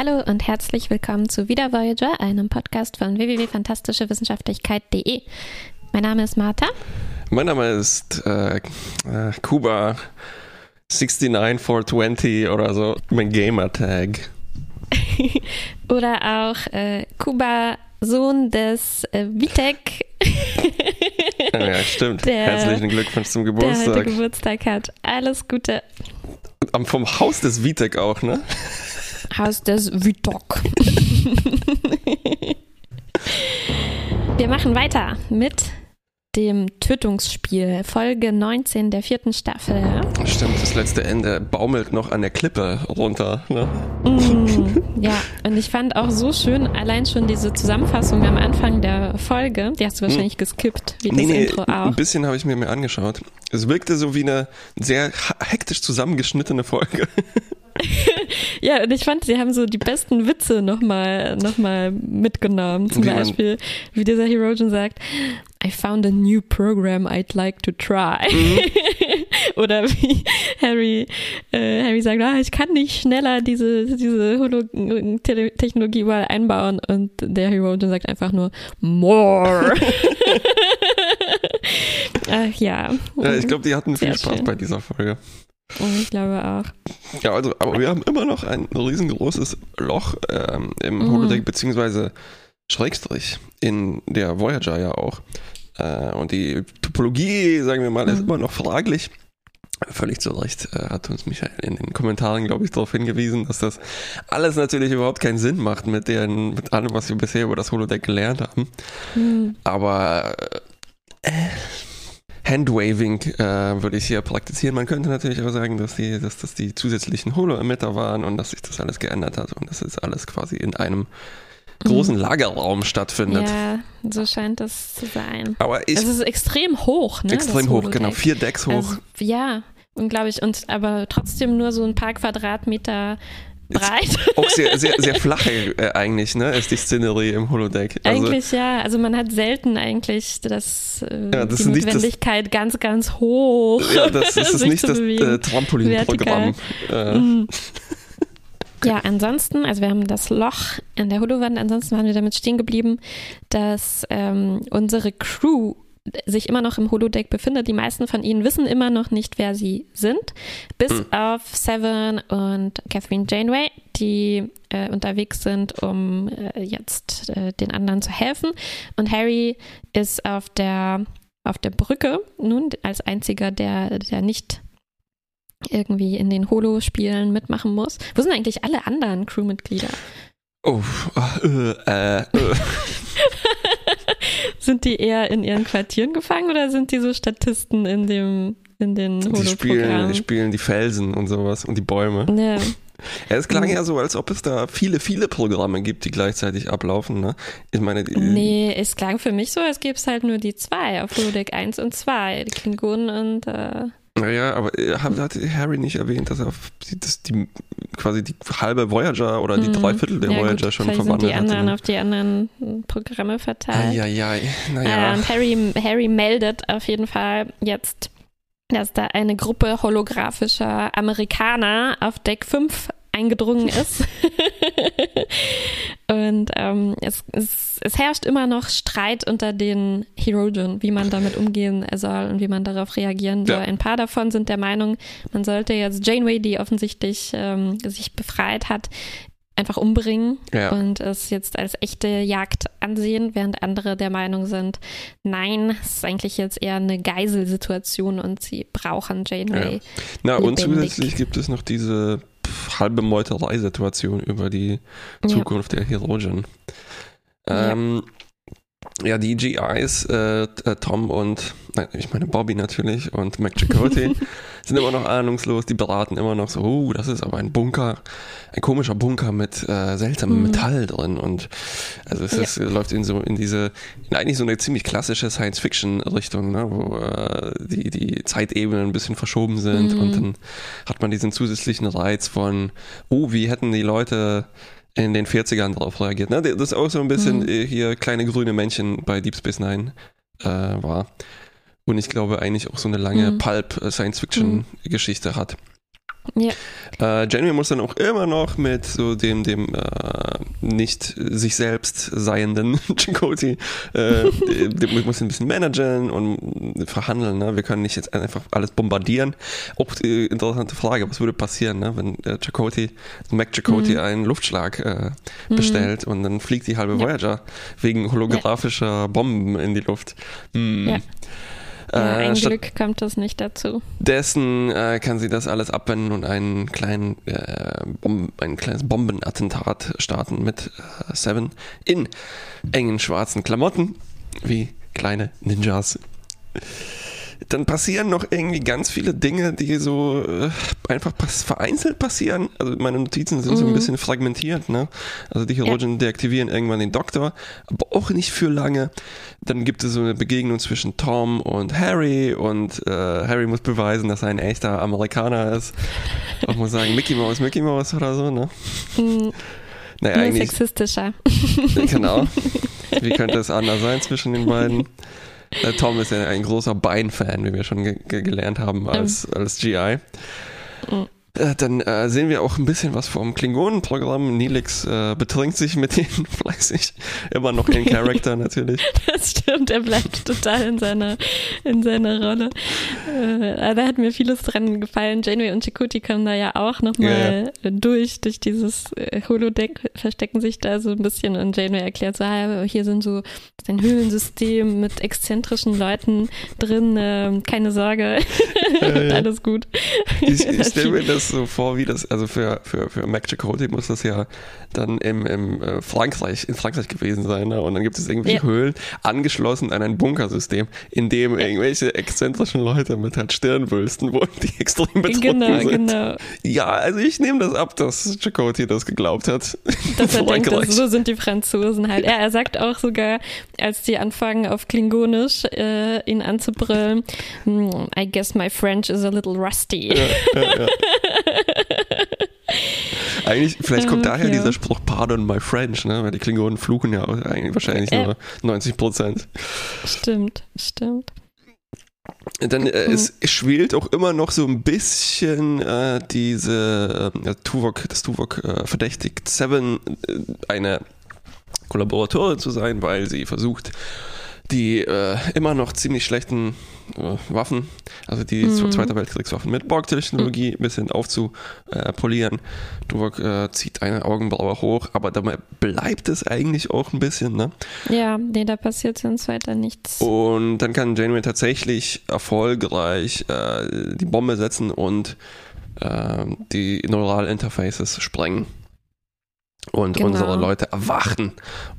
Hallo und herzlich willkommen zu Wieder Voyager, einem Podcast von www.fantastischewissenschaftlichkeit.de. Mein Name ist Martha. Mein Name ist äh, äh, Kuba 69420 oder so, mein Gamertag. oder auch äh, Kuba, Sohn des äh, Vitek. ja, stimmt. Der, Herzlichen Glückwunsch zum Geburtstag. Der heute Geburtstag hat. Alles Gute. Vom Haus des Vitek auch, ne? Haus des Vitok. Wir machen weiter mit dem Tötungsspiel, Folge 19 der vierten Staffel. Stimmt, das letzte Ende baumelt noch an der Klippe runter. Ne? Mm, ja, und ich fand auch so schön, allein schon diese Zusammenfassung am Anfang der Folge, die hast du wahrscheinlich hm. geskippt, wie nee, das nee, Intro auch. Ein bisschen habe ich mir mehr angeschaut. Es wirkte so wie eine sehr hektisch zusammengeschnittene Folge. ja, und ich fand, sie haben so die besten Witze nochmal noch mal mitgenommen. Zum wie Beispiel, wie dieser Herogen sagt, I found a new program I'd like to try. Mhm. Oder wie Harry, äh, Harry sagt, ah, ich kann nicht schneller diese, diese Holo-Technologie überall einbauen. Und der Herogen sagt einfach nur, more. Ach ja. Ja, ich glaube, die hatten viel Sehr Spaß schön. bei dieser Folge. Ich glaube auch. Ja, also, aber wir haben immer noch ein riesengroßes Loch ähm, im mhm. Holodeck, beziehungsweise Schrägstrich in der Voyager ja auch. Äh, und die Topologie, sagen wir mal, mhm. ist immer noch fraglich. Völlig zu Recht äh, hat uns Michael in den Kommentaren, glaube ich, darauf hingewiesen, dass das alles natürlich überhaupt keinen Sinn macht mit, deren, mit allem, was wir bisher über das Holodeck gelernt haben. Mhm. Aber äh, Handwaving äh, würde ich hier praktizieren. Man könnte natürlich auch sagen, dass, die, dass das die zusätzlichen Holo-Emitter waren und dass sich das alles geändert hat und dass es alles quasi in einem großen mhm. Lagerraum stattfindet. Ja, so scheint das zu sein. Aber ich, es ist extrem hoch, ne? Extrem hoch, genau. Vier Decks hoch. Also, ja, unglaublich. Und aber trotzdem nur so ein paar Quadratmeter breit. Auch sehr, sehr, sehr flache äh, eigentlich, ne, ist die Szenerie im Holodeck. Also, eigentlich ja, also man hat selten eigentlich das, äh, ja, das die Notwendigkeit das, ganz, ganz hoch. Ja, das, das ist nicht das äh, Trampolinprogramm. Äh. Ja, ansonsten, also wir haben das Loch in der Holowand, ansonsten waren wir damit stehen geblieben, dass ähm, unsere Crew sich immer noch im Holodeck befindet. Die meisten von ihnen wissen immer noch nicht, wer sie sind, bis mhm. auf Seven und Catherine Janeway, die äh, unterwegs sind, um äh, jetzt äh, den anderen zu helfen. Und Harry ist auf der auf der Brücke nun als einziger, der, der nicht irgendwie in den Holo-Spielen mitmachen muss. Wo sind eigentlich alle anderen Crewmitglieder? Oh, äh, äh, äh. sind die eher in ihren Quartieren gefangen oder sind die so Statisten in dem in den die spielen, die spielen die Felsen und sowas und die Bäume. Ja. Ja, es klang ja so, als ob es da viele, viele Programme gibt, die gleichzeitig ablaufen. Ne? Ich meine, nee, es klang für mich so, als gäbe es halt nur die zwei auf Holodeck 1 und 2, die Klingonen und äh, naja, aber äh, hat, Harry nicht erwähnt, dass er dass die quasi die halbe Voyager oder die mhm. drei Viertel der ja, Voyager gut, schon verwandelt sind die anderen hatte. auf die anderen Programme verteilt. Eieiei, naja. Äh, und Harry, Harry meldet auf jeden Fall jetzt, dass da eine Gruppe holographischer Amerikaner auf Deck 5 eingedrungen ist. und ähm, es, es, es, herrscht immer noch Streit unter den Herogen, wie man damit umgehen soll und wie man darauf reagieren soll. Ja. Ein paar davon sind der Meinung, man sollte jetzt Janeway, die offensichtlich ähm, sich befreit hat, einfach umbringen ja. und es jetzt als echte Jagd ansehen, während andere der Meinung sind, nein, es ist eigentlich jetzt eher eine Geiselsituation und sie brauchen Janeway. Ja. Na, lebendig. und zusätzlich gibt es noch diese halbe Meuterei-Situation über die Zukunft ja. der Herogen. Ähm, ja. ja. die GIs, äh, äh, Tom und, nein, ich meine Bobby natürlich und Mac Chakotay sind immer noch ahnungslos, die beraten immer noch so, oh, das ist aber ein Bunker, ein komischer Bunker mit äh, seltsamem mhm. Metall drin und also es ist, läuft in so in diese, in eigentlich so eine ziemlich klassische Science-Fiction-Richtung, ne, wo äh, die, die Zeitebenen ein bisschen verschoben sind mhm. und dann hat man diesen zusätzlichen Reiz von, oh, wie hätten die Leute in den 40ern darauf reagiert. Ne? Das ist auch so ein bisschen mhm. hier kleine grüne Männchen bei Deep Space Nine äh, war. Und ich glaube eigentlich auch so eine lange mhm. Pulp-Science-Fiction-Geschichte äh, hat. Ja. Äh, Janeway muss dann auch immer noch mit so dem, dem äh, nicht sich selbst seienden Chakotay, äh, dem muss ein bisschen managen und verhandeln. Ne? Wir können nicht jetzt einfach alles bombardieren. Auch die interessante Frage, was würde passieren, ne? wenn äh, Chakotay, Mac Chakotay mhm. einen Luftschlag äh, mhm. bestellt und dann fliegt die halbe ja. Voyager wegen holographischer ja. Bomben in die Luft. Hm. Ja. Ja, ein äh, Glück kommt das nicht dazu. Dessen äh, kann sie das alles abwenden und einen kleinen, äh, ein kleines Bombenattentat starten mit äh, Seven in engen schwarzen Klamotten, wie kleine Ninjas dann passieren noch irgendwie ganz viele Dinge, die so äh, einfach pass vereinzelt passieren. Also meine Notizen sind mhm. so ein mhm. bisschen fragmentiert. Ne? Also die Chirurgen ja. deaktivieren irgendwann den Doktor, aber auch nicht für lange. Dann gibt es so eine Begegnung zwischen Tom und Harry und äh, Harry muss beweisen, dass er ein echter Amerikaner ist. Auch muss sagen, Mickey Mouse, Mickey Mouse oder so. Ne? Mhm. Naja, Nur eigentlich, sexistischer. Genau. Wie könnte es anders sein zwischen den beiden? Äh, Tom ist ja ein großer Bein-Fan, wie wir schon ge gelernt haben als, als GI. Äh, dann äh, sehen wir auch ein bisschen was vom Klingonenprogramm. Nilix äh, betrinkt sich mit denen fleißig. Immer noch in Charakter natürlich. Das stimmt, er bleibt total in seiner, in seiner Rolle. Äh, da hat mir vieles dran gefallen. Janeway und Chikuti kommen da ja auch nochmal ja, ja. durch, durch dieses äh, Holodeck, verstecken sich da so ein bisschen und Janeway erklärt so, ah, hier sind so ein Höhlensystem mit exzentrischen Leuten drin, äh, keine Sorge, ja, alles gut. Ich, ich stelle mir das so vor, wie das, also für, für, für Mac Chakotay muss das ja dann im, im äh, Frankreich, in Frankreich gewesen sein. Ne? Und dann gibt es irgendwelche ja. Höhlen angeschlossen an ein Bunkersystem, in dem irgendwelche exzentrischen Leute mit halt Stirnwülsten wohnen, die extrem betroffen genau, sind. Genau. Ja, also ich nehme das ab, dass Chakotay das geglaubt hat. Dass er denkt, dass so sind die Franzosen halt. Ja, er sagt auch sogar, als die anfangen auf Klingonisch äh, ihn anzubrüllen, hm, I guess my French is a little rusty. Ja, ja, ja. Eigentlich, vielleicht kommt daher ja. dieser Spruch Pardon my French, ne? weil die Klingonen fluchen ja eigentlich wahrscheinlich äh, nur 90 Prozent. Stimmt, stimmt. Dann äh, es schwelt auch immer noch so ein bisschen äh, diese äh, Tuvok, das Tuvok äh, verdächtigt Seven äh, eine Kollaboratorin zu sein, weil sie versucht, die äh, immer noch ziemlich schlechten äh, Waffen, also die mhm. Zweite Weltkriegswaffen mit Borg-Technologie ein bisschen aufzupolieren. Tuvok äh, zieht eine Augenbraue hoch, aber dabei bleibt es eigentlich auch ein bisschen, ne? Ja, nee, da passiert sonst weiter nichts. Und dann kann Janeway tatsächlich erfolgreich äh, die Bombe setzen und äh, die Neural Interfaces sprengen. Und genau. unsere Leute erwachen.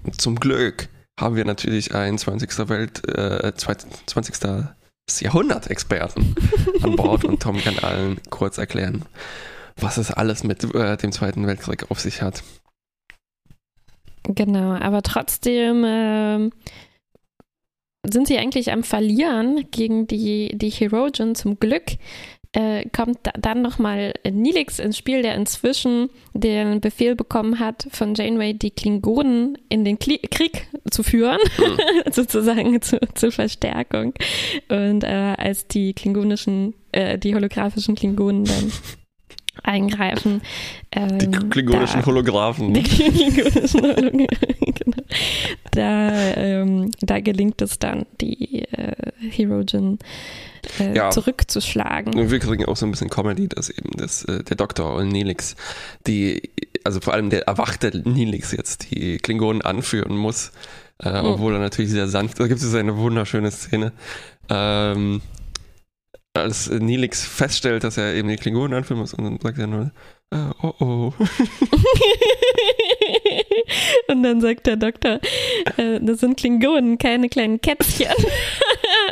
Und zum Glück haben wir natürlich einen 20. Welt, äh, 20. Jahrhundert-Experten an Bord und Tom kann allen kurz erklären, was es alles mit äh, dem Zweiten Weltkrieg auf sich hat. Genau, aber trotzdem äh, sind sie eigentlich am Verlieren gegen die, die Herogen zum Glück äh, kommt da, dann nochmal Nilix ins Spiel, der inzwischen den Befehl bekommen hat, von Janeway die Klingonen in den Kli Krieg zu führen, mhm. sozusagen zu, zur Verstärkung. Und äh, als die klingonischen, äh, die holographischen Klingonen dann eingreifen. Ähm, die klingonischen da, Holographen. Die klingonischen Holographen, genau. Da, ähm, da gelingt es dann, die äh, Herogen äh, ja. zurückzuschlagen. Und wir kriegen auch so ein bisschen Comedy, dass eben das, äh, der Doktor und Nelix, die, also vor allem der erwachte Nelix jetzt die Klingonen anführen muss, äh, mhm. obwohl er natürlich sehr sanft, da gibt es eine wunderschöne Szene, ähm, als Nelix feststellt, dass er eben die Klingonen anführen muss und dann sagt er nur, uh, oh oh. und dann sagt der Doktor, äh, das sind Klingonen, keine kleinen Kätzchen.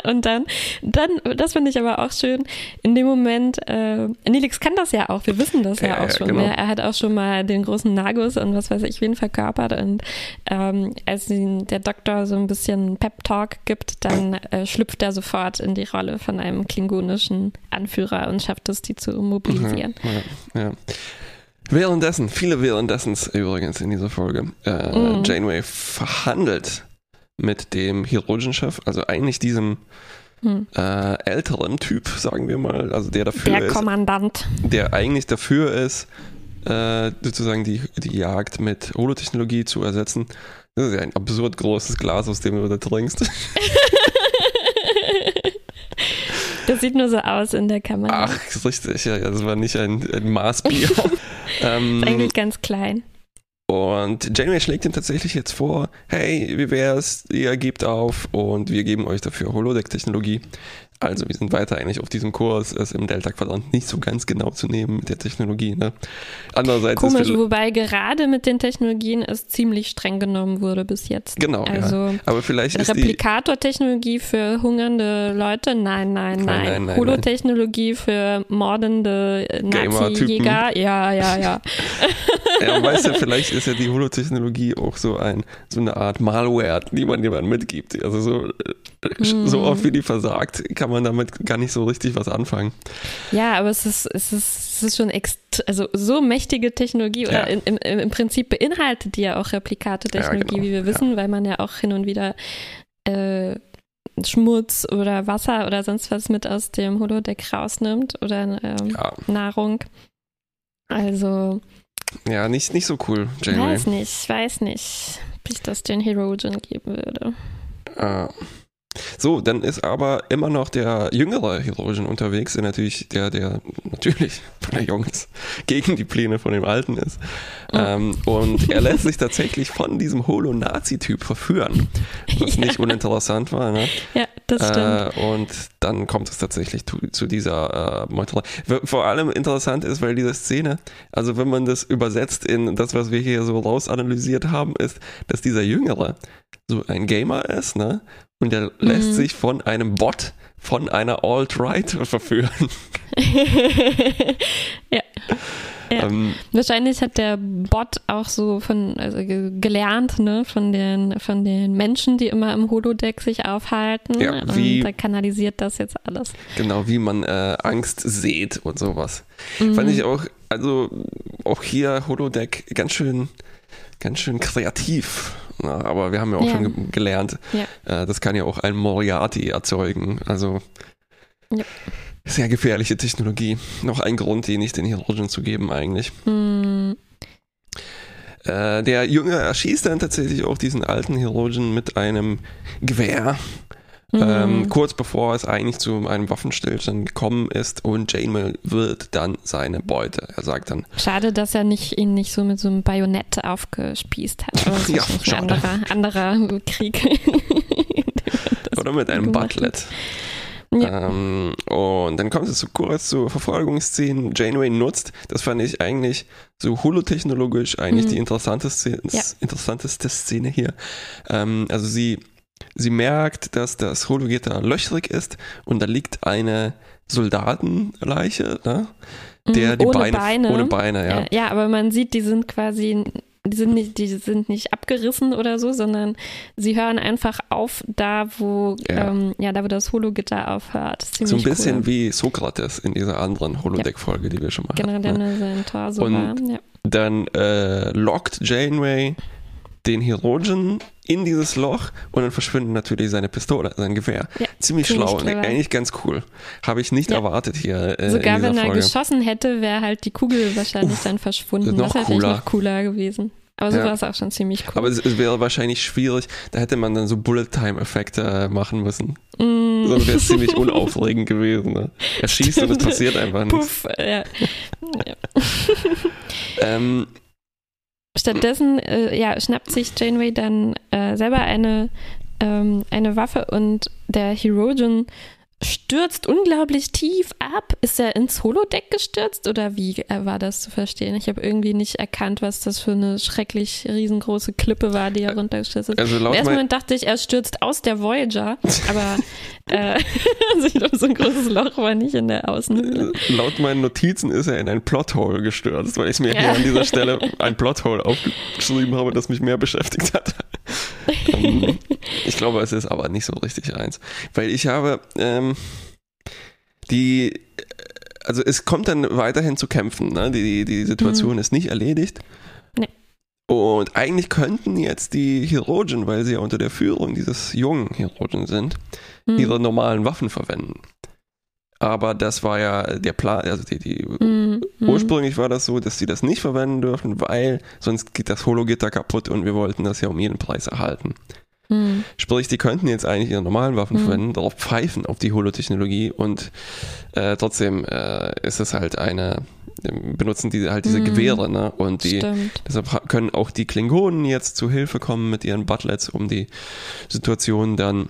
Und dann, dann, das finde ich aber auch schön, in dem Moment, äh, Nelix kann das ja auch, wir wissen das ja, ja auch schon. Genau. Er, er, hat auch schon mal den großen Nagus und was weiß ich wen verkörpert. Und ähm, als ihn der Doktor so ein bisschen Pep-Talk gibt, dann äh, schlüpft er sofort in die Rolle von einem klingonischen Anführer und schafft es, die zu mobilisieren. Ja, ja, Währenddessen, viele währendessen übrigens in dieser Folge, äh, mm. Janeway verhandelt mit dem Chirurgenchef, also eigentlich diesem hm. äh, älteren Typ, sagen wir mal, also der dafür der ist. Der Kommandant. Der eigentlich dafür ist, äh, sozusagen die, die Jagd mit Holotechnologie zu ersetzen. Das ist ja ein absurd großes Glas, aus dem du da trinkst. Das sieht nur so aus in der Kamera. Ach, richtig, ja, das war nicht ein, ein Maßbier. ähm, ist eigentlich ganz klein. Und Janeway schlägt ihm tatsächlich jetzt vor, hey, wie wär's, ihr gebt auf und wir geben euch dafür Holodeck-Technologie. Also wir sind weiter eigentlich auf diesem Kurs, es im Delta-Quadrant nicht so ganz genau zu nehmen mit der Technologie. Ne? Andererseits Komisch, wobei gerade mit den Technologien es ziemlich streng genommen wurde bis jetzt. Genau, also ja. aber vielleicht ist Replikator-Technologie für hungernde Leute, nein, nein, nein. nein, nein Holotechnologie für mordende Nazi-Jäger, ja, ja, ja. ja, weißt du, vielleicht ist ja die Holotechnologie auch so ein so eine Art Malware, die man jemandem mitgibt. Also so, hm. so oft wie die versagt, kann man damit gar nicht so richtig was anfangen. Ja, aber es ist, es ist, es ist schon also so mächtige Technologie ja. oder im, im, im, Prinzip beinhaltet die ja auch Replikate-Technologie, ja, genau. wie wir wissen, ja. weil man ja auch hin und wieder äh, Schmutz oder Wasser oder sonst was mit aus dem Holodeck rausnimmt oder ähm, Nahrung. Also. Ja, nicht, nicht so cool, Janeway. Weiß nicht, weiß nicht, ob ich das den Herogen geben würde. Ah. So, dann ist aber immer noch der jüngere Herogen unterwegs, der natürlich, der, der natürlich, weil er jung ist, gegen die Pläne von dem Alten ist. Mhm. Ähm, und er lässt sich tatsächlich von diesem Holo-Nazi-Typ verführen, was ja. nicht uninteressant war. Ne? Ja, das stimmt. Äh, und dann kommt es tatsächlich zu, zu dieser äh, Meuterei. Vor allem interessant ist, weil diese Szene, also wenn man das übersetzt in das, was wir hier so rausanalysiert haben, ist, dass dieser Jüngere so ein Gamer ist, ne? Und der lässt mhm. sich von einem Bot von einer Alt-Right verführen. ja. Ja. Ähm, Wahrscheinlich hat der Bot auch so von also gelernt, ne, von den von den Menschen, die immer im Holodeck sich aufhalten. Ja, wie, und da kanalisiert das jetzt alles. Genau, wie man äh, Angst sieht und sowas. Mhm. Fand ich auch, also auch hier Holodeck ganz schön, ganz schön kreativ na, aber wir haben ja auch ja. schon gelernt, ja. äh, das kann ja auch ein Moriarty erzeugen. Also ja. sehr gefährliche Technologie. Noch ein Grund, die nicht den Herogen zu geben eigentlich. Hm. Äh, der Junge erschießt dann tatsächlich auch diesen alten Herogen mit einem Gewehr mhm. Ähm, kurz bevor es eigentlich zu einem Waffenstillstand gekommen ist und Janeway wird dann seine Beute. Er sagt dann. Schade, dass er nicht, ihn nicht so mit so einem Bajonett aufgespießt hat. Das ja, ist ein anderer, anderer Krieg. Oder mit einem Butlet. Ja. Ähm, und dann kommt es so kurz zur Verfolgungsszene. Janeway nutzt, das fand ich eigentlich so holotechnologisch eigentlich mhm. die interessanteste, ja. interessanteste Szene hier. Ähm, also sie Sie merkt, dass das Hologitter löchrig ist und da liegt eine Soldatenleiche, ne? der mhm, die ohne Beine, Beine, ohne Beine, ja. Ja, aber man sieht, die sind quasi, die sind nicht, die sind nicht abgerissen oder so, sondern sie hören einfach auf da, wo, ja, ähm, ja da wo das Hologitter aufhört. So ein bisschen cool. wie Sokrates in dieser anderen Holodeck-Folge, die wir schon mal genau, hatten. Genau, der sein Tor so und war. Ja. Dann äh, lockt Janeway den Herogen in dieses Loch und dann verschwindet natürlich seine Pistole, sein Gewehr. Ja, ziemlich schlau und eigentlich ganz cool. Habe ich nicht ja. erwartet hier. Äh, Sogar wenn er Folge. geschossen hätte, wäre halt die Kugel wahrscheinlich Uff, dann verschwunden. Noch das wäre noch cooler gewesen. Aber so ja. war es auch schon ziemlich cool. Aber es, es, wäre wahrscheinlich schwierig, da hätte man dann so Bullet-Time-Effekte äh, machen müssen. Mm. Sonst wäre es ziemlich unaufregend gewesen. Ne? Er schießt und es passiert einfach nichts. Puff, ja. ja. ähm, Stattdessen äh, ja, schnappt sich Janeway dann äh, selber eine, ähm, eine Waffe und der Herogen stürzt unglaublich tief ab. Ist er ins Holodeck gestürzt oder wie äh, war das zu verstehen? Ich habe irgendwie nicht erkannt, was das für eine schrecklich riesengroße Klippe war, die er runtergestürzt ist. Also Im ersten Moment dachte ich, er stürzt aus der Voyager, aber äh, so ein großes Loch war nicht in der Außenhülle. Laut meinen Notizen ist er in ein Plothole gestürzt, weil ich mir ja. hier an dieser Stelle ein Plothole aufgeschrieben habe, das mich mehr beschäftigt hat. Ähm, ich glaube, es ist aber nicht so richtig eins. Weil ich habe ähm, die, also es kommt dann weiterhin zu kämpfen. Ne? Die, die Situation mhm. ist nicht erledigt. Nee. Und eigentlich könnten jetzt die Hirogen, weil sie ja unter der Führung dieses jungen Hirogen sind, mhm. ihre normalen Waffen verwenden. Aber das war ja der Plan, also die, die mhm. ursprünglich war das so, dass sie das nicht verwenden dürfen, weil sonst geht das Hologitter kaputt und wir wollten das ja um jeden Preis erhalten. Mhm. Sprich, die könnten jetzt eigentlich ihre normalen Waffen mhm. verwenden, darauf pfeifen auf die Holotechnologie und äh, trotzdem äh, ist es halt eine, benutzen die halt diese mhm. Gewehre, ne? Und die, Stimmt. deshalb können auch die Klingonen jetzt zu Hilfe kommen mit ihren Butlets, um die Situation dann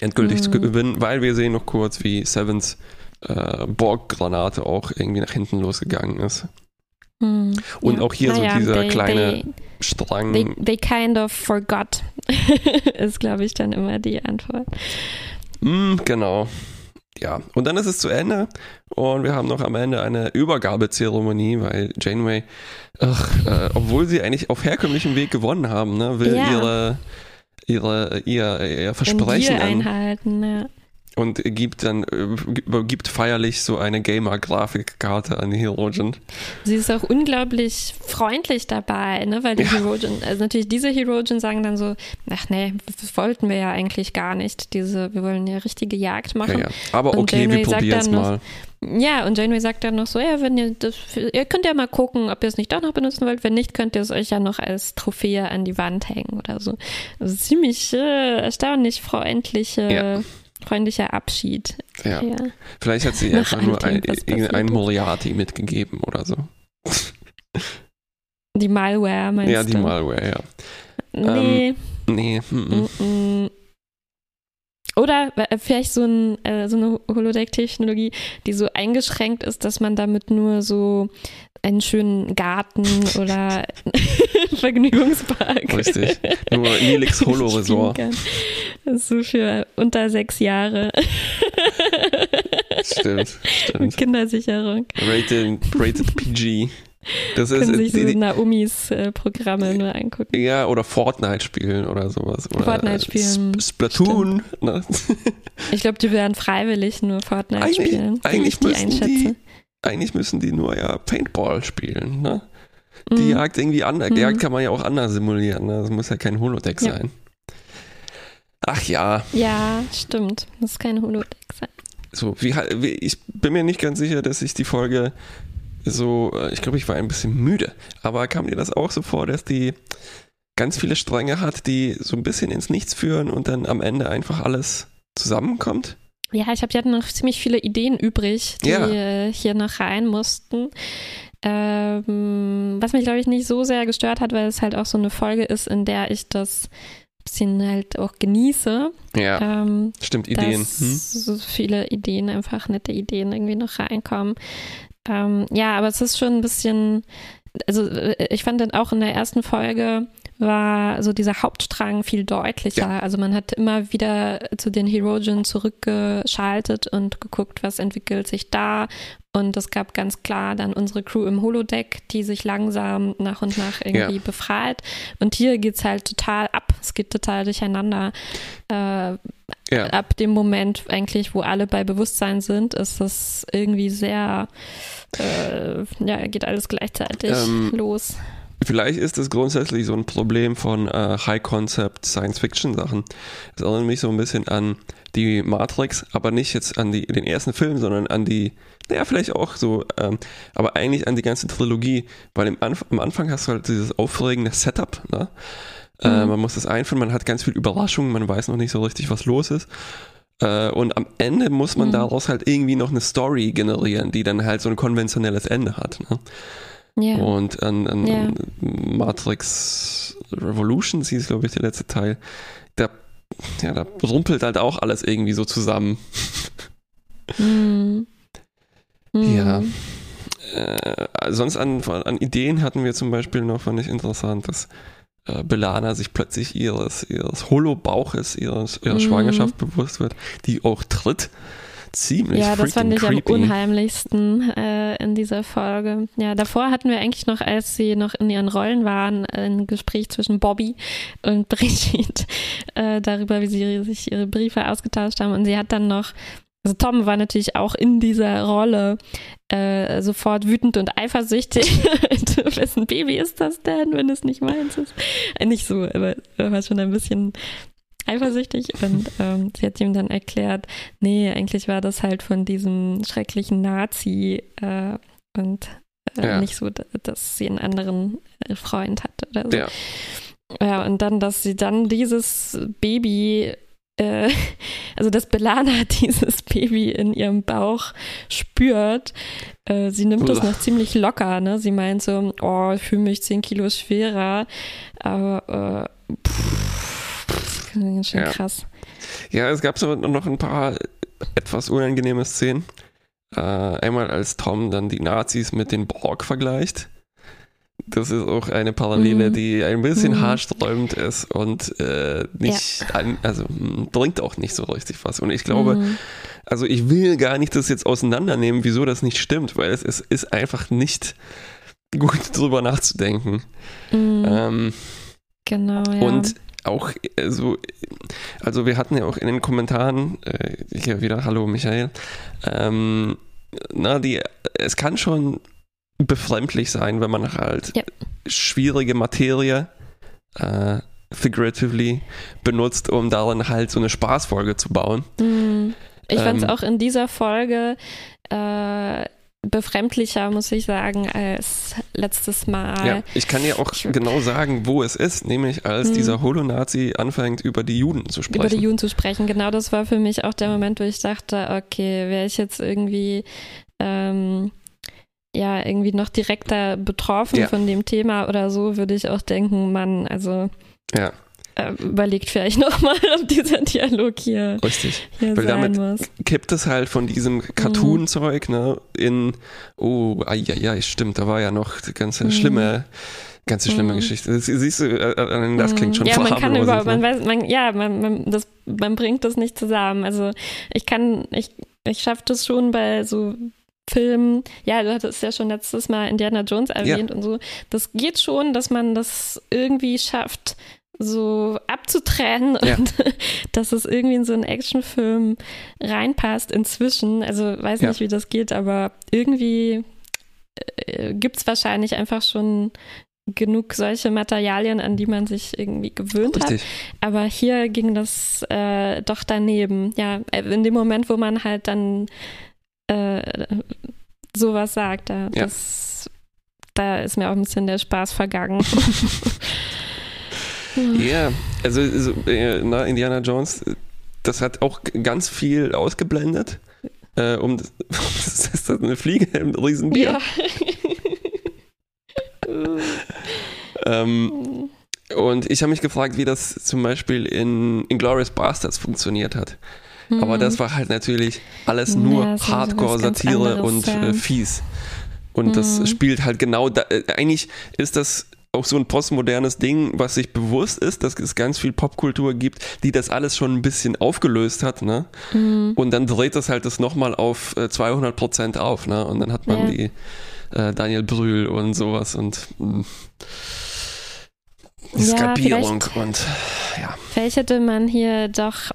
endgültig mhm. zu gewinnen, weil wir sehen noch kurz, wie Sevens äh, Borg-Granate auch irgendwie nach hinten losgegangen ist. Mhm. Und ja. auch hier naja, so dieser they, kleine they, Strang. They, they, kind of forgot, ist, glaube ich, dann immer die Antwort. Mm, genau. Ja, und dann ist es zu Ende und wir haben noch am Ende eine Übergabezeremonie, weil Janeway, ach, äh, obwohl sie eigentlich auf herkömmlichem Weg gewonnen haben, ne, will ja. ihre ihre, ihr, ihr Versprechen einhalten, ja. Und gibt dann, gibt feierlich so eine Gamer-Grafikkarte an die Herogen. Sie ist auch unglaublich freundlich dabei, ne? weil die ja. Herogen, also natürlich diese Herogen sagen dann so, ach nee, das wollten wir ja eigentlich gar nicht, diese, wir wollen ja richtige Jagd machen. Ja, ja. Aber und okay, Janeway wir probieren es mal. Ja, und Janeway sagt dann noch so, ja, wenn ihr das, ihr könnt ja mal gucken, ob ihr es nicht doch noch benutzen wollt. Wenn nicht, könnt ihr es euch ja noch als Trophäe an die Wand hängen oder so. Also ziemlich äh, erstaunlich freundliche, ja. freundlicher Abschied. Ja. Vielleicht hat sie einfach nur ein, irgendein Moriarty mitgegeben oder so. Die Malware, meinst du? Ja, die Malware, ja. Nee. Ähm, nee. Mm -mm. Oder äh, vielleicht so, ein, äh, so eine Holodeck-Technologie, die so eingeschränkt ist, dass man damit nur so einen schönen Garten oder Vergnügungspark. Richtig. Nur Nilix Holo Resort. So für unter sechs Jahre. Stimmt, stimmt. Kindersicherung. Rated, rated PG. Das Können ist, sich die, so Naomis äh, Programme nur angucken. Ja, oder Fortnite spielen oder sowas. Oder Fortnite spielen. Sp Splatoon. Ne? Ich glaube, die werden freiwillig nur Fortnite eigentlich, spielen. Eigentlich die müssen die, eigentlich müssen die nur ja Paintball spielen. Ne? Die mhm. Jagd irgendwie anders. Die Jagd kann man ja auch anders simulieren. Ne? Das muss ja kein Holodeck ja. sein. Ach ja. Ja, stimmt. Das muss kein Holodeck sein. So, wie, ich bin mir nicht ganz sicher, dass ich die Folge so, äh, ich glaube, ich war ein bisschen müde. Aber kam dir das auch so vor, dass die ganz viele Stränge hat, die so ein bisschen ins Nichts führen und dann am Ende einfach alles zusammenkommt? Ja, ich habe, hatten noch ziemlich viele Ideen übrig, die ja. Äh, hier noch rein mussten. Ähm, was mich, glaube ich, nicht so sehr gestört hat, weil es halt auch so eine Folge ist, in der ich das bisschen halt auch genieße. Ja, ähm, stimmt, Ideen. Dass hm? so viele Ideen, einfach nette Ideen irgendwie noch reinkommen. Ähm, ja, aber es ist schon ein bisschen, also äh, ich fand dann auch in der ersten Folge war so dieser Hauptstrang viel deutlicher. Ja. Also man hat immer wieder zu den Herogen zurückgeschaltet und geguckt, was entwickelt sich da. Und es gab ganz klar dann unsere Crew im Holodeck, die sich langsam nach und nach irgendwie ja. befreit. Und hier geht es halt total ab. Es geht total durcheinander. Äh, ja. Ab dem Moment eigentlich, wo alle bei Bewusstsein sind, ist es irgendwie sehr, äh, ja, geht alles gleichzeitig ähm, los. Vielleicht ist das grundsätzlich so ein Problem von äh, High-Concept Science-Fiction-Sachen. Es erinnert mich so ein bisschen an die Matrix, aber nicht jetzt an die, den ersten Film, sondern an die, naja, vielleicht auch so, ähm, aber eigentlich an die ganze Trilogie, weil im Anf am Anfang hast du halt dieses aufregende Setup, ne? Äh, mhm. Äh, man muss das einführen, man hat ganz viel Überraschungen, man weiß noch nicht so richtig, was los ist. Äh, und am Ende muss man mhm. daraus halt irgendwie noch eine Story generieren, die dann halt so ein konventionelles Ende hat. Ne? Yeah. Und an, an yeah. Matrix Revolutions hieß, glaube ich, der letzte Teil. Da, ja, da rumpelt halt auch alles irgendwie so zusammen. Mm. Mm. Ja. Äh, sonst an, an Ideen hatten wir zum Beispiel noch, fand ich interessant, dass äh, Belana sich plötzlich ihres, ihres Holo-Bauches, ihres, ihrer mm. Schwangerschaft bewusst wird, die auch tritt ziemlich Ja, das fand ich creepy. am unheimlichsten äh, in dieser Folge. Ja, davor hatten wir eigentlich noch, als sie noch in ihren Rollen waren, ein Gespräch zwischen Bobby und Brigitte äh, darüber, wie sie sich ihre Briefe ausgetauscht haben. Und sie hat dann noch also Tom war natürlich auch in dieser Rolle äh, sofort wütend und eifersüchtig. Wessen Baby ist das denn, wenn es nicht meins ist? Äh, nicht so, aber er war schon ein bisschen eifersüchtig und ähm, sie hat ihm dann erklärt, nee, eigentlich war das halt von diesem schrecklichen Nazi äh, und äh, ja. nicht so, dass sie einen anderen Freund hat oder so. Ja. ja, und dann, dass sie dann dieses Baby äh, also dass Belana dieses Baby in ihrem Bauch spürt. Äh, sie nimmt das noch ziemlich locker, ne? Sie meint so, oh, ich fühle mich zehn Kilo schwerer. Aber äh, pff, ganz schön ja. krass. Ja, es gab so noch ein paar etwas unangenehme Szenen. Äh, einmal als Tom dann die Nazis mit den Borg vergleicht. Das ist auch eine Parallele, mhm. die ein bisschen mhm. haarsträubend ist und äh, nicht, ja. an, also bringt auch nicht so richtig was. Und ich glaube, mhm. also ich will gar nicht das jetzt auseinandernehmen, wieso das nicht stimmt, weil es, es ist einfach nicht gut drüber nachzudenken. Mhm. Ähm, genau, ja. Und auch, also, also wir hatten ja auch in den Kommentaren, äh, hier wieder, hallo Michael, ähm, na, die, es kann schon befremdlich sein, wenn man halt ja. schwierige Materie äh, figuratively benutzt, um darin halt so eine Spaßfolge zu bauen. Mhm. Ich ähm, fand es auch in dieser Folge äh, befremdlicher, muss ich sagen, als letztes Mal. Ja, ich kann dir auch genau sagen, wo es ist, nämlich als hm. dieser Holo-Nazi anfängt, über die Juden zu sprechen. Über die Juden zu sprechen, genau das war für mich auch der Moment, wo ich dachte, okay, wäre ich jetzt irgendwie ähm, ja irgendwie noch direkter betroffen ja. von dem Thema oder so, würde ich auch denken, Mann, also ja. äh, überlegt vielleicht nochmal, ob dieser Dialog hier, Richtig. hier Weil sein damit muss. kippt es halt von diesem Cartoon-Zeug ne, in, oh, ja, ja, stimmt, da war ja noch die ganze mhm. schlimme Ganze schlimme mhm. Geschichte. Das, siehst du, äh, äh, das klingt schon Ja, man kann über, man weiß, man, ja, man, man, das, man bringt das nicht zusammen. Also ich kann, ich, ich schaffe das schon bei so Film, ja, du hattest ja schon letztes Mal Indiana Jones erwähnt ja. und so. Das geht schon, dass man das irgendwie schafft, so abzutrennen ja. und dass es irgendwie in so einen Actionfilm reinpasst inzwischen. Also weiß nicht, ja. wie das geht, aber irgendwie äh, gibt es wahrscheinlich einfach schon genug solche Materialien, an die man sich irgendwie gewöhnt Richtig. hat. Aber hier ging das äh, doch daneben. Ja, in dem Moment, wo man halt dann äh, sowas sagt. Da, ja. das, da ist mir auch ein bisschen der Spaß vergangen. Ja, yeah. also, also na, Indiana Jones, das hat auch ganz viel ausgeblendet. Äh, um das, das ist das eine Fliege im Riesenbier. Ja. ähm, und ich habe mich gefragt, wie das zum Beispiel in Inglourious Bastards funktioniert hat. Mhm. Aber das war halt natürlich alles nur ja, Hardcore-Satire und ja. äh, fies. Und mhm. das spielt halt genau da. Äh, eigentlich ist das auch so ein postmodernes Ding, was sich bewusst ist, dass es ganz viel Popkultur gibt, die das alles schon ein bisschen aufgelöst hat, ne? Mhm. Und dann dreht das halt das nochmal auf äh, 200 Prozent auf, ne? Und dann hat man ja. die äh, Daniel Brühl und sowas und mh, hm, die Skalpierung und ja. Vielleicht hätte man hier doch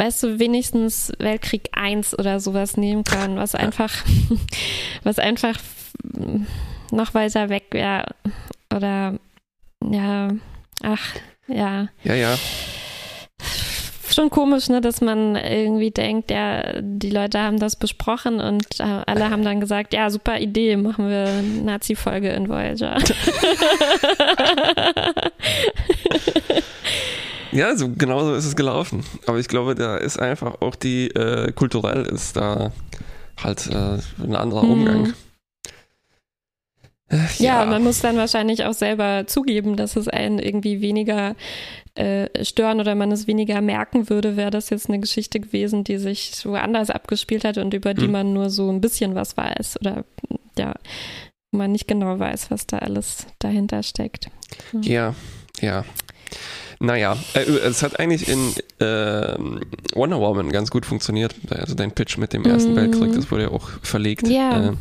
weißt du, wenigstens Weltkrieg 1 oder sowas nehmen können, was einfach, was einfach noch weiter weg wäre. Oder ja, ach, ja. Ja, ja. Schon komisch, ne, dass man irgendwie denkt, ja, die Leute haben das besprochen und äh, alle haben dann gesagt, ja, super Idee, machen wir eine Nazi-Folge in Voyager. Ja, so genauso ist es gelaufen. Aber ich glaube, da ist einfach auch die äh, kulturell ist da halt äh, ein anderer hm. Umgang. Äh, ja. ja, man muss dann wahrscheinlich auch selber zugeben, dass es einen irgendwie weniger äh, stören oder man es weniger merken würde, wäre das jetzt eine Geschichte gewesen, die sich woanders abgespielt hat und über die hm. man nur so ein bisschen was weiß oder ja, man nicht genau weiß, was da alles dahinter steckt. Ja, ja. Naja, äh, es hat eigentlich in äh, Wonder Woman ganz gut funktioniert. Also dein Pitch mit dem Ersten mm. Weltkrieg, das wurde ja auch verlegt. Ja. Äh,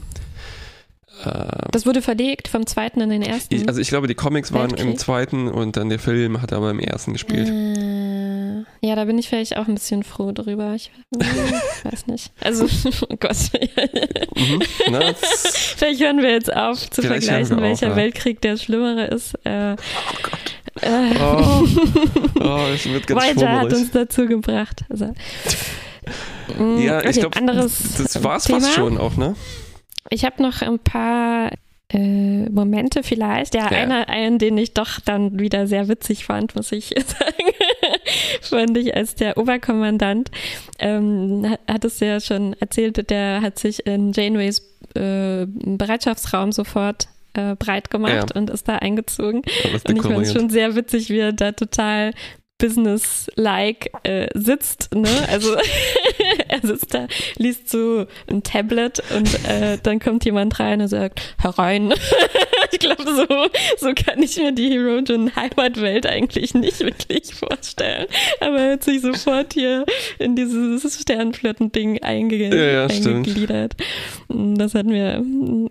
das wurde verlegt vom zweiten in den ersten. Ich, also ich glaube, die Comics waren Weltkrieg. im zweiten und dann der Film hat aber im ersten gespielt. Äh, Ja, da bin ich vielleicht auch ein bisschen froh drüber. Ich, ich weiß nicht. Also, oh Gott. mhm, na, vielleicht hören wir jetzt auf zu vergleichen, welcher auf, ja. Weltkrieg der schlimmere ist. Äh, oh Gott. Äh, oh, oh, es wird ganz Voyager hat uns dazu gebracht. Also, ja, okay, ich glaube, das war es fast schon auch, ne? Ich habe noch ein paar äh, Momente vielleicht. Ja, ja, einer, einen, den ich doch dann wieder sehr witzig fand, muss ich sagen, fand ich als der Oberkommandant, ähm, hat es ja schon erzählt, der hat sich in Janeways äh, Bereitschaftsraum sofort äh, breit gemacht ja. und ist da eingezogen. Und ich fand es schon sehr witzig, wie er da total business-like äh, sitzt. Ne? Also er sitzt da, liest so ein Tablet und äh, dann kommt jemand rein und sagt, herein. ich glaube, so, so kann ich mir die Herogen Heimatwelt eigentlich nicht wirklich vorstellen. Aber er hat sich sofort hier in dieses Sternflotten-Ding einge ja, ja, eingegliedert. Stimmt. Das hat mir,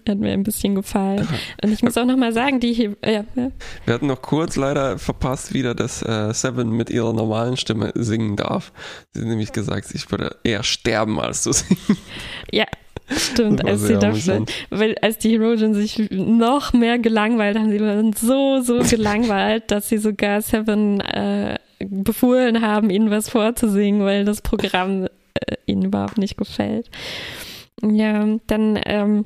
hat mir ein bisschen gefallen. Und ich muss auch nochmal sagen, die He ja, ja. Wir hatten noch kurz leider verpasst wieder, dass äh, Seven mit ihrer normalen Stimme singen darf. Sie hat nämlich gesagt, ich würde eher sterben, als zu singen. Ja, Stimmt, als sie dafür, weil als die Herogen sich noch mehr gelangweilt haben, sie waren so, so gelangweilt, dass sie sogar Seven äh, befohlen haben, ihnen was vorzusingen, weil das Programm äh, ihnen überhaupt nicht gefällt. Ja, dann ähm,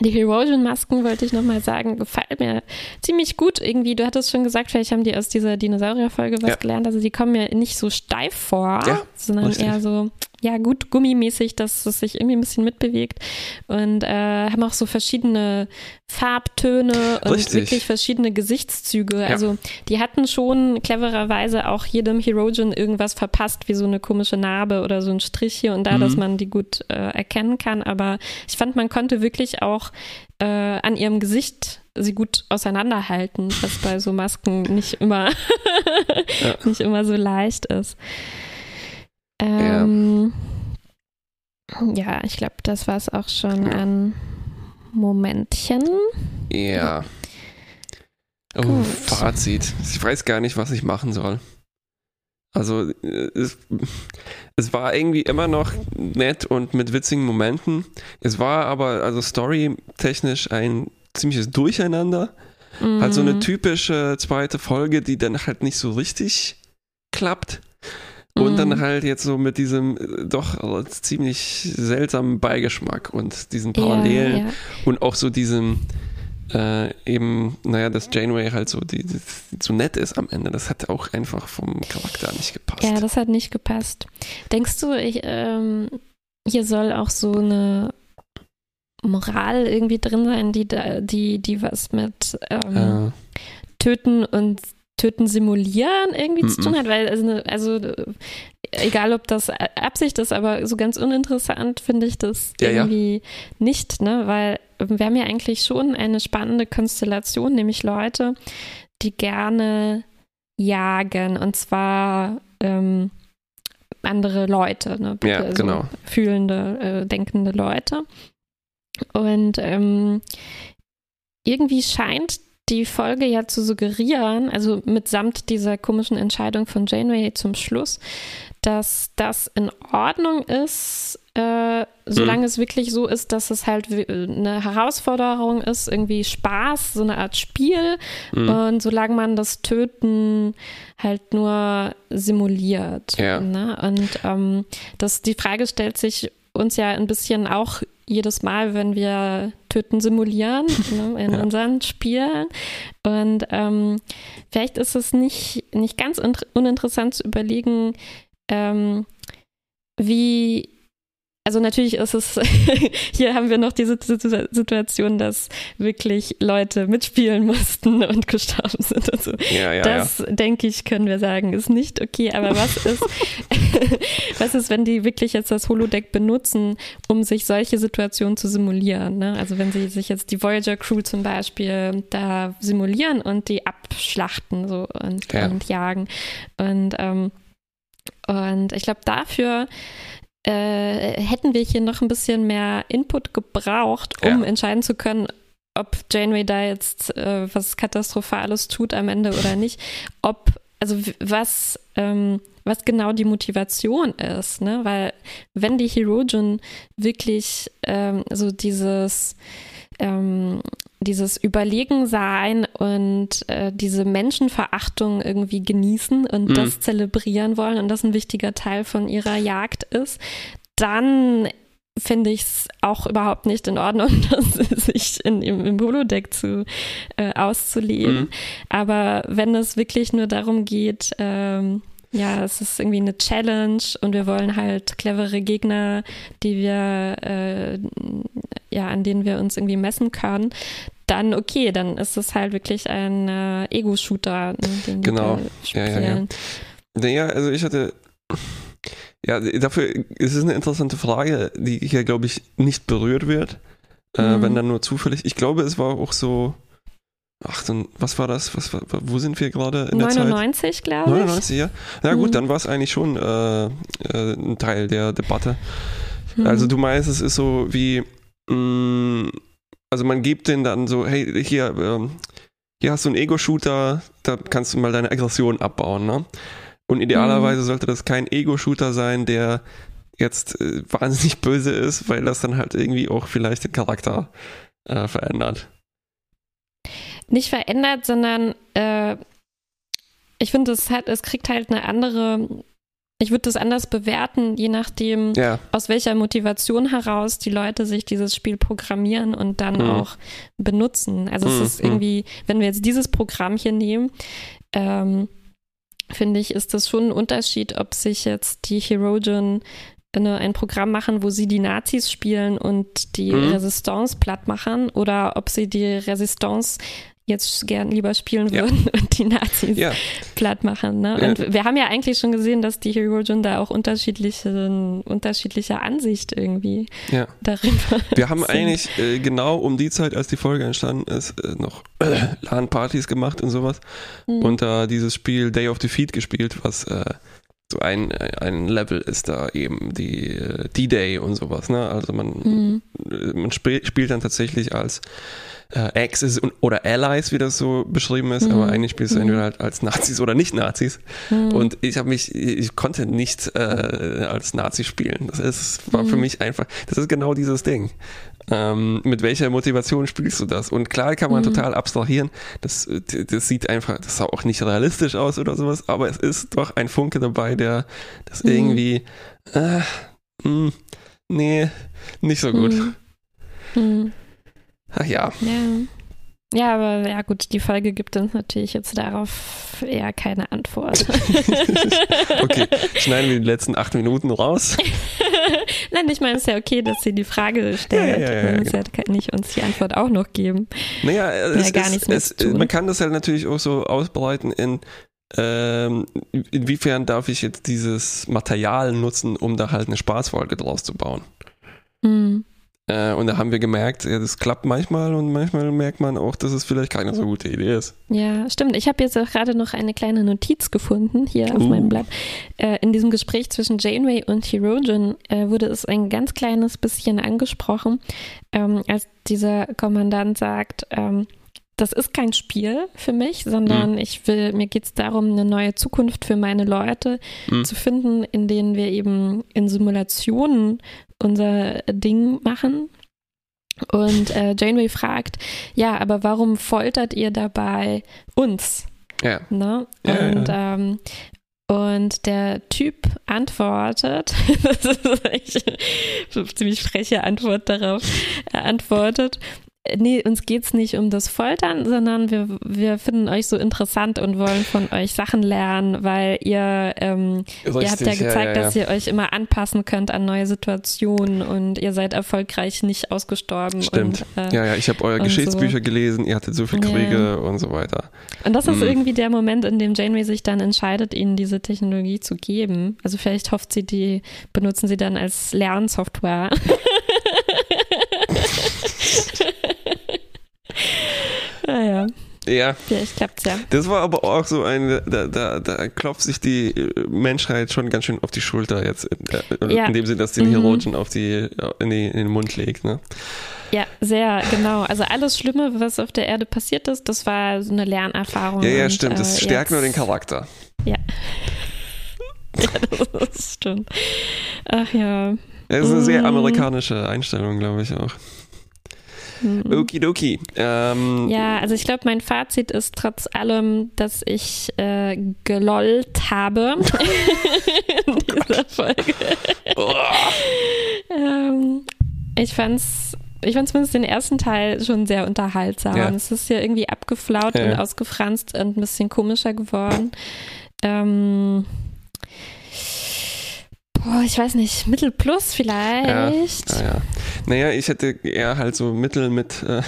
die Herosion-Masken, wollte ich nochmal sagen, gefallen mir ziemlich gut irgendwie. Du hattest schon gesagt, vielleicht haben die aus dieser Dinosaurier-Folge was ja. gelernt. Also die kommen mir nicht so steif vor, ja, sondern richtig. eher so ja, gut gummimäßig, dass es sich irgendwie ein bisschen mitbewegt und äh, haben auch so verschiedene Farbtöne und Richtig. wirklich verschiedene Gesichtszüge. Ja. Also die hatten schon clevererweise auch jedem Herogen irgendwas verpasst, wie so eine komische Narbe oder so ein Strich hier und da, mhm. dass man die gut äh, erkennen kann. Aber ich fand, man konnte wirklich auch äh, an ihrem Gesicht sie gut auseinanderhalten, was bei so Masken nicht immer, ja. nicht immer so leicht ist. Ähm, ja. ja, ich glaube, das war es auch schon ja. an Momentchen. Ja. Oh, Fazit. Ich weiß gar nicht, was ich machen soll. Also es, es, war irgendwie immer noch nett und mit witzigen Momenten. Es war aber also storytechnisch ein ziemliches Durcheinander. Mhm. Halt so eine typische zweite Folge, die dann halt nicht so richtig klappt. Und mhm. dann halt jetzt so mit diesem äh, doch ziemlich seltsamen Beigeschmack und diesen Parallelen ja, ja. und auch so diesem äh, eben, naja, dass Janeway halt so, die, die, so nett ist am Ende. Das hat auch einfach vom Charakter nicht gepasst. Ja, das hat nicht gepasst. Denkst du, ich, ähm, hier soll auch so eine Moral irgendwie drin sein, die, die, die was mit ähm, äh. Töten und Töten simulieren irgendwie mm -mm. zu tun hat, weil also, ne, also egal ob das Absicht ist, aber so ganz uninteressant finde ich das ja, irgendwie ja. nicht, ne? Weil wir haben ja eigentlich schon eine spannende Konstellation, nämlich Leute, die gerne jagen und zwar ähm, andere Leute, ne? Ja, also genau. Fühlende, äh, denkende Leute. Und ähm, irgendwie scheint die Folge ja zu suggerieren, also mitsamt dieser komischen Entscheidung von Janeway zum Schluss, dass das in Ordnung ist, äh, solange mhm. es wirklich so ist, dass es halt eine Herausforderung ist, irgendwie Spaß, so eine Art Spiel. Mhm. Und solange man das Töten halt nur simuliert. Ja. Ne? Und ähm, das, die Frage stellt sich uns ja ein bisschen auch jedes Mal, wenn wir Töten simulieren ne, in ja. unseren Spielen. Und ähm, vielleicht ist es nicht, nicht ganz uninteressant zu überlegen, ähm, wie also natürlich ist es, hier haben wir noch diese Situation, dass wirklich Leute mitspielen mussten und gestorben sind und so. Ja, ja, das, ja. denke ich, können wir sagen, ist nicht okay. Aber was ist, was ist, wenn die wirklich jetzt das Holodeck benutzen, um sich solche Situationen zu simulieren? Ne? Also wenn sie sich jetzt die Voyager Crew zum Beispiel da simulieren und die abschlachten so und, und jagen. Und, ähm, und ich glaube, dafür äh, hätten wir hier noch ein bisschen mehr Input gebraucht, um ja. entscheiden zu können, ob Janeway da jetzt äh, was Katastrophales tut am Ende oder nicht. Ob, also was, ähm, was genau die Motivation ist, ne? Weil wenn die Herogen wirklich ähm, so dieses ähm, dieses Überlegensein und äh, diese Menschenverachtung irgendwie genießen und mhm. das zelebrieren wollen und das ein wichtiger Teil von ihrer Jagd ist, dann finde ich es auch überhaupt nicht in Ordnung, das sich in, im, im Holodeck zu, äh, auszuleben. Mhm. Aber wenn es wirklich nur darum geht, ähm, ja, es ist irgendwie eine Challenge und wir wollen halt clevere Gegner, die wir, äh, ja, an denen wir uns irgendwie messen können, dann okay, dann ist es halt wirklich ein äh, Ego-Shooter, ne, den genau. ja, ja, ja. Naja, also ich hatte ja, dafür ist es eine interessante Frage, die hier, glaube ich, nicht berührt wird. Äh, mhm. Wenn dann nur zufällig. Ich glaube, es war auch so. Ach, dann, was war das? Was, wo sind wir gerade in 99, glaube ich. 99, ja. Na gut, mhm. dann war es eigentlich schon äh, äh, ein Teil der Debatte. Mhm. Also du meinst, es ist so wie, mh, mm, also man gibt den dann so, hey, hier, ähm, hier hast du einen Ego-Shooter, da kannst du mal deine Aggression abbauen, ne? Und idealerweise mhm. sollte das kein Ego-Shooter sein, der jetzt äh, wahnsinnig böse ist, weil das dann halt irgendwie auch vielleicht den Charakter äh, verändert. Nicht verändert, sondern äh, ich finde, es, es kriegt halt eine andere, ich würde das anders bewerten, je nachdem, ja. aus welcher Motivation heraus die Leute sich dieses Spiel programmieren und dann mhm. auch benutzen. Also mhm. es ist irgendwie, wenn wir jetzt dieses Programm hier nehmen, ähm, finde ich, ist das schon ein Unterschied, ob sich jetzt die Herogen eine, ein Programm machen, wo sie die Nazis spielen und die mhm. Resistance platt machen oder ob sie die Resistance jetzt gern lieber spielen würden ja. und die Nazis ja. platt machen. Ne? Ja. Und wir haben ja eigentlich schon gesehen, dass die Herogen da auch unterschiedliche, unterschiedliche Ansicht irgendwie ja. darüber Wir haben sind. eigentlich äh, genau um die Zeit, als die Folge entstanden ist, äh, noch äh, LAN-Partys gemacht und sowas mhm. und da dieses Spiel Day of Defeat gespielt, was äh, ein, ein Level ist da eben die äh, D-Day und sowas. Ne? Also man, mhm. man spielt, spielt dann tatsächlich als äh, Axis oder Allies, wie das so beschrieben ist, mhm. aber eigentlich spielst du mhm. entweder halt als Nazis oder nicht Nazis. Mhm. Und ich habe mich, ich konnte nicht äh, als Nazi spielen. Das ist, war für mhm. mich einfach, das ist genau dieses Ding. Ähm, mit welcher Motivation spielst du das? Und klar kann man mhm. total abstrahieren. Das, das sieht einfach, das sah auch nicht realistisch aus oder sowas, aber es ist doch ein Funke dabei, der das mhm. irgendwie, äh, mh, nee, nicht so gut. Mhm. Ach ja. Ja. Ja, aber ja gut, die Folge gibt uns natürlich jetzt darauf eher keine Antwort. okay, schneiden wir die letzten acht Minuten raus. Nein, ich meine, es ist ja okay, dass sie die Frage stellt. Ja, ja, ja, man muss ja nicht uns die Antwort auch noch geben. Naja, es, ja, gar nichts es, es, man kann das halt natürlich auch so ausbreiten in ähm, inwiefern darf ich jetzt dieses Material nutzen, um da halt eine Spaßfolge draus zu bauen. Mhm. Äh, und da haben wir gemerkt, ja, das klappt manchmal und manchmal merkt man auch, dass es vielleicht keine so gute Idee ist. Ja, stimmt. Ich habe jetzt auch gerade noch eine kleine Notiz gefunden hier auf uh. meinem Blatt. Äh, in diesem Gespräch zwischen Janeway und Hirogen äh, wurde es ein ganz kleines bisschen angesprochen, ähm, als dieser Kommandant sagt, ähm, das ist kein Spiel für mich, sondern mhm. ich will, mir geht es darum, eine neue Zukunft für meine Leute mhm. zu finden, in denen wir eben in Simulationen unser Ding machen. Und äh, Janeway fragt, ja, aber warum foltert ihr dabei uns? Ja. Ne? Und, ja. Ähm, und der Typ antwortet, das ist eine ziemlich freche Antwort darauf, er antwortet, nee, uns geht es nicht um das Foltern, sondern wir, wir finden euch so interessant und wollen von euch Sachen lernen, weil ihr, ähm, Richtig, ihr habt ja gezeigt, ja, ja, dass ihr euch immer anpassen könnt an neue Situationen und ihr seid erfolgreich nicht ausgestorben. Stimmt. Und, äh, ja, ja, ich habe eure Geschichtsbücher so. gelesen, ihr hattet so viele Kriege und so weiter. Und das ist hm. irgendwie der Moment, in dem Janeway sich dann entscheidet, ihnen diese Technologie zu geben. Also vielleicht hofft sie, die benutzen sie dann als Lernsoftware. naja. Ja. Vielleicht klappt's ja. Das war aber auch so ein, da, da, da klopft sich die Menschheit schon ganz schön auf die Schulter jetzt, in, ja. in dem Sinne, dass den mhm. Auf die, in, die, in den Mund legt, ne? Ja, sehr, genau. Also alles Schlimme, was auf der Erde passiert ist, das war so eine Lernerfahrung. Ja, ja, und, stimmt. Das äh, stärkt jetzt, nur den Charakter. Ja. ja, das stimmt. Ach ja. Das ist eine sehr mm. amerikanische Einstellung, glaube ich auch. Mhm. Okidoki. Ähm, ja, also ich glaube, mein Fazit ist trotz allem, dass ich äh, gelollt habe in dieser Folge. ähm, ich fand's ich fand zumindest den ersten Teil schon sehr unterhaltsam. Ja. Es ist ja irgendwie abgeflaut ja. und ausgefranst und ein bisschen komischer geworden. Ähm, boah, ich weiß nicht, Mittel plus vielleicht. Ja, ja, Naja, ich hätte eher halt so Mittel mit, äh,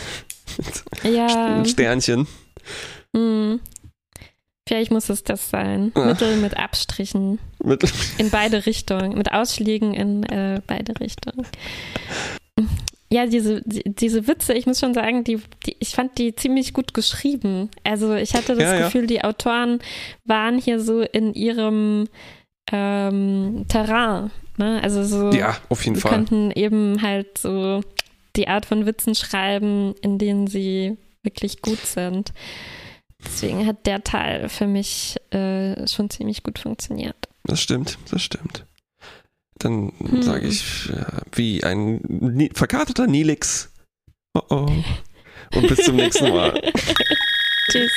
mit ja. Sternchen. Mhm. Vielleicht muss es das sein. Ach. Mittel mit Abstrichen. Mittel. In beide Richtungen. Mit Ausschlägen in äh, beide Richtungen. Ja, diese, diese Witze, ich muss schon sagen, die, die, ich fand die ziemlich gut geschrieben. Also ich hatte das ja, Gefühl, ja. die Autoren waren hier so in ihrem ähm, Terrain. Ne? Also so, ja, auf jeden sie Fall. konnten eben halt so die Art von Witzen schreiben, in denen sie wirklich gut sind. Deswegen hat der Teil für mich äh, schon ziemlich gut funktioniert. Das stimmt, das stimmt. Dann hm. sage ich, ja, wie ein verkarteter Nilix. Oh oh. Und bis zum nächsten Mal. Tschüss.